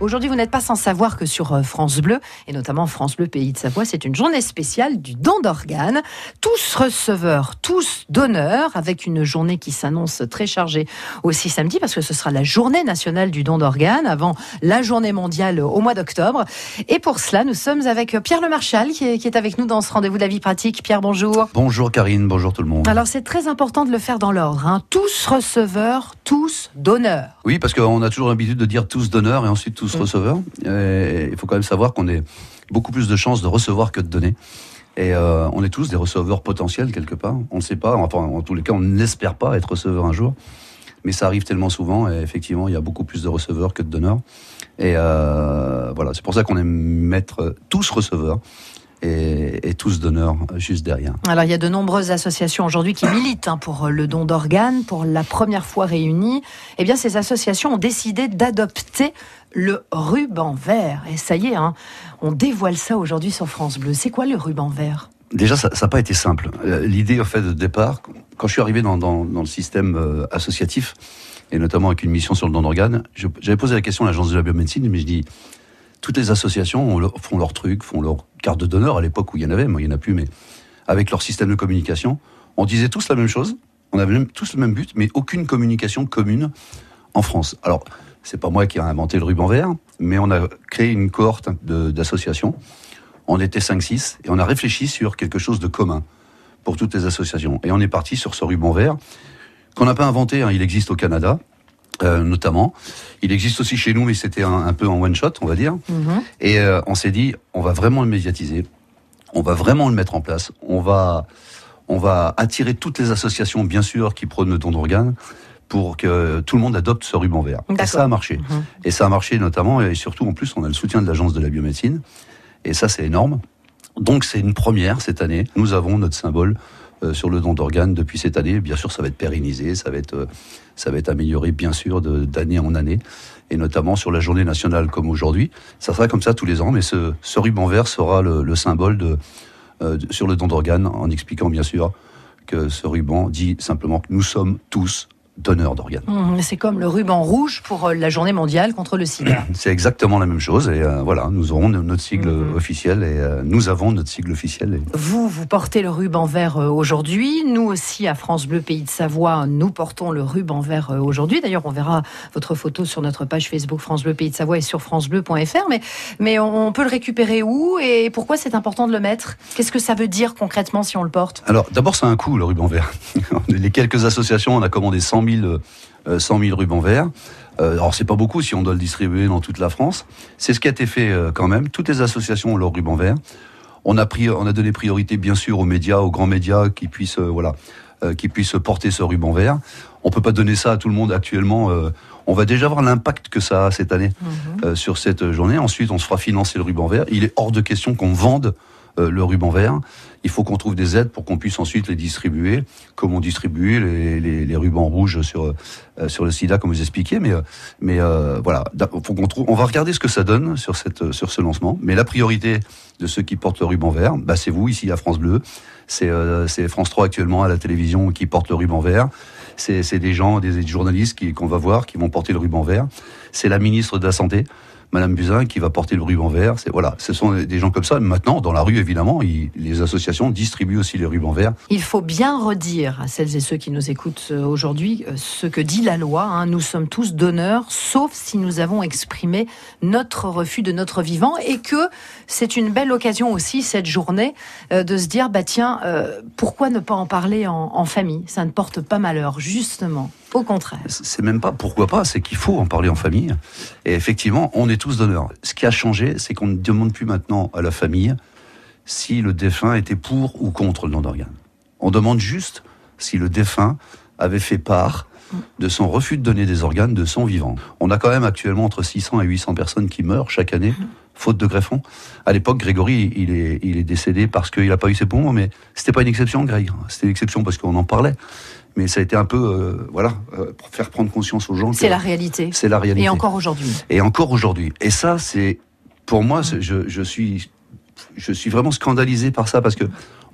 Aujourd'hui, vous n'êtes pas sans savoir que sur euh, France Bleu, et notamment France Bleu Pays de Savoie, c'est une journée spéciale du don d'organes. Tous receveurs, tous donneurs, avec une journée qui s'annonce très chargée aussi samedi, parce que ce sera la journée nationale du don d'organes, avant la journée mondiale au mois d'octobre. Et pour cela, nous sommes avec Pierre Le Marchal, qui est, qui est avec nous dans ce rendez-vous de la vie pratique. Pierre, bonjour. Bonjour Karine, bonjour tout le monde. Alors c'est très important de le faire dans l'ordre. Hein. Tous receveurs, tous donneurs. Oui, parce qu'on a toujours l'habitude de dire tous donneurs et ensuite tous Receveurs. Et il faut quand même savoir qu'on ait beaucoup plus de chances de recevoir que de donner. Et euh, on est tous des receveurs potentiels quelque part. On ne sait pas, enfin en tous les cas, on n'espère pas être receveur un jour. Mais ça arrive tellement souvent et effectivement, il y a beaucoup plus de receveurs que de donneurs. Et euh, voilà, c'est pour ça qu'on aime mettre tous receveurs et, et tous donneurs juste derrière. Alors, il y a de nombreuses associations aujourd'hui qui militent hein, pour le don d'organes, pour la première fois réunies. Eh bien, ces associations ont décidé d'adopter le ruban vert. Et ça y est, hein, on dévoile ça aujourd'hui sur France Bleu. C'est quoi le ruban vert? Déjà, ça n'a pas été simple. Euh, L'idée, en fait, de départ, quand je suis arrivé dans, dans, dans le système euh, associatif, et notamment avec une mission sur le don d'organes, j'avais posé la question à l'agence de la biomédecine, mais je dis, toutes les associations font leur truc, font leur carte de donneur à l'époque où il y en avait, moi il n'y en a plus, mais avec leur système de communication, on disait tous la même chose, on avait même- tous le même but, mais aucune communication commune en France. Alors, c'est pas moi qui ai inventé le ruban vert, mais on a créé une cohorte d'associations. On était 5-6 et on a réfléchi sur quelque chose de commun pour toutes les associations. Et on est parti sur ce ruban vert qu'on n'a pas inventé, hein, il existe au Canada. Euh, notamment, il existe aussi chez nous, mais c'était un, un peu en one shot, on va dire. Et euh, on s'est dit, on va vraiment le médiatiser, on va vraiment le mettre en place, on va, on va attirer toutes les associations, bien sûr, qui prônent le don d'organes, pour que tout le monde adopte ce ruban vert. Et ça a marché. Et ça a marché notamment, et surtout en plus, on a le soutien de l'agence de la biomédecine, et ça c'est énorme. Donc c'est une première cette année. Nous avons notre symbole sur le don d'organes depuis cette année. Bien sûr, ça va être pérennisé, ça va être, euh, ça va être amélioré, bien sûr, d'année en année, et notamment sur la journée nationale comme aujourd'hui. Ça sera comme ça tous les ans, mais ce, ce ruban vert sera le, le symbole euh, de- sur le don d'organes, en expliquant bien sûr que ce ruban dit simplement que nous sommes tous donneurs d'organes. Mmh, C'est comme le ruban rouge pour euh, la journée mondiale contre le sida. C'est exactement la même chose, et euh, voilà, nous aurons no- notre sigle Mhm. officiel, et euh, nous avons notre sigle officiel. et- Vous, vous portez le ruban vert aujourd'hui. Nous aussi, à France Bleu Pays de Savoie, nous portons le ruban vert aujourd'hui. D'ailleurs, on verra votre photo sur notre page Facebook France Bleu Pays de Savoie et sur francebleu.fr. Mais, mais on on peut le récupérer où et pourquoi c'est important de le mettre? Qu'est-ce que ça veut dire concrètement si on le porte? Alors, d'abord, c'est un coût, le ruban vert. Les quelques associations, on a commandé 100 000, euh, 100 000 rubans verts. Euh, alors, c'est pas beaucoup si on doit le distribuer dans toute la France. C'est ce qui a été fait euh, quand même. Toutes les associations ont leur ruban vert. On a pris, on a donné priorité, bien sûr, aux médias, aux grands médias qui puissent, euh, voilà, euh, qui puissent porter ce ruban vert. On peut pas donner ça à tout le monde actuellement. euh, on va déjà voir l'impact que ça a cette année euh, sur cette journée. Ensuite, on se fera financer le ruban vert. Il est hors de question qu'on vende euh, le ruban vert. Il faut qu'on trouve des aides pour qu'on puisse ensuite les distribuer, comme on distribue les, rubans rouges sur euh, sur le SIDA, comme vous expliquiez. Mais euh, mais euh, voilà, faut qu'on trouve. On va regarder ce que ça donne sur cette sur ce lancement. Mais la priorité de ceux qui portent le ruban vert, bah, c'est vous ici à France Bleu. C'est euh, France 3 actuellement à la télévision qui porte le ruban vert. C'est des gens, des journalistes qu'on va voir qui vont porter le ruban vert. C'est la ministre de la santé. Madame Buzyn qui va porter le ruban vert. C'est voilà, ce sont des gens comme ça. Maintenant, dans la rue, évidemment, les associations distribuent aussi les rubans verts. Il faut bien redire à celles et ceux qui nous écoutent euh, aujourd'hui euh, ce que dit la loi. hein. Nous sommes tous donneurs, sauf si nous avons exprimé notre refus de notre vivant et que c'est une belle occasion aussi cette journée euh, de se dire bah tiens pourquoi ne pas en parler en famille? Ça ne porte pas malheur, justement. Au contraire. C'est même pas pourquoi pas, c'est qu'il faut en parler en famille. Et effectivement, on est tous donneurs. Ce qui a changé, c'est qu'on ne demande plus maintenant à la famille si le défunt était pour ou contre le don d'organes. On demande juste si le défunt avait fait part de son refus de donner des organes de son vivant. On a quand même actuellement entre 600 et 800 personnes qui meurent chaque année, faute de greffon. À l'époque, Grégory, il est, il est décédé parce qu'il n'a pas eu ses poumons, mais c'était pas une exception, Greg. C'était une exception parce qu'on en parlait. Mais ça a été un peu, euh, voilà, euh, pour faire prendre conscience aux gens. C'est la réalité. C'est la réalité. Et encore aujourd'hui. Et encore aujourd'hui. Et ça, c'est, pour moi, c'est- je, je suis, je suis vraiment scandalisé par ça parce que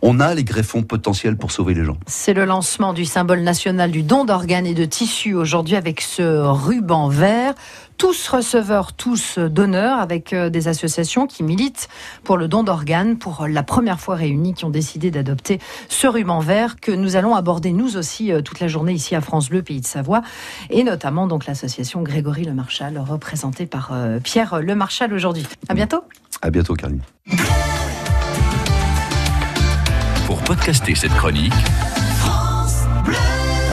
on a les greffons potentiels pour sauver les gens. C'est le lancement du symbole national du don d'organes et de tissus aujourd'hui avec ce ruban vert tous receveurs, tous donneurs, avec euh, des associations qui militent pour le don d'organes, pour la première fois réunies, qui ont décidé d'adopter ce ruban vert que nous allons aborder nous aussi euh, toute la journée ici à France Bleu, Pays de Savoie, et notamment donc l'association Grégory Le Marchal, représentée par euh, Pierre Le Marchal aujourd'hui. À bientôt. À bientôt, Caroline. Pour podcaster cette chronique,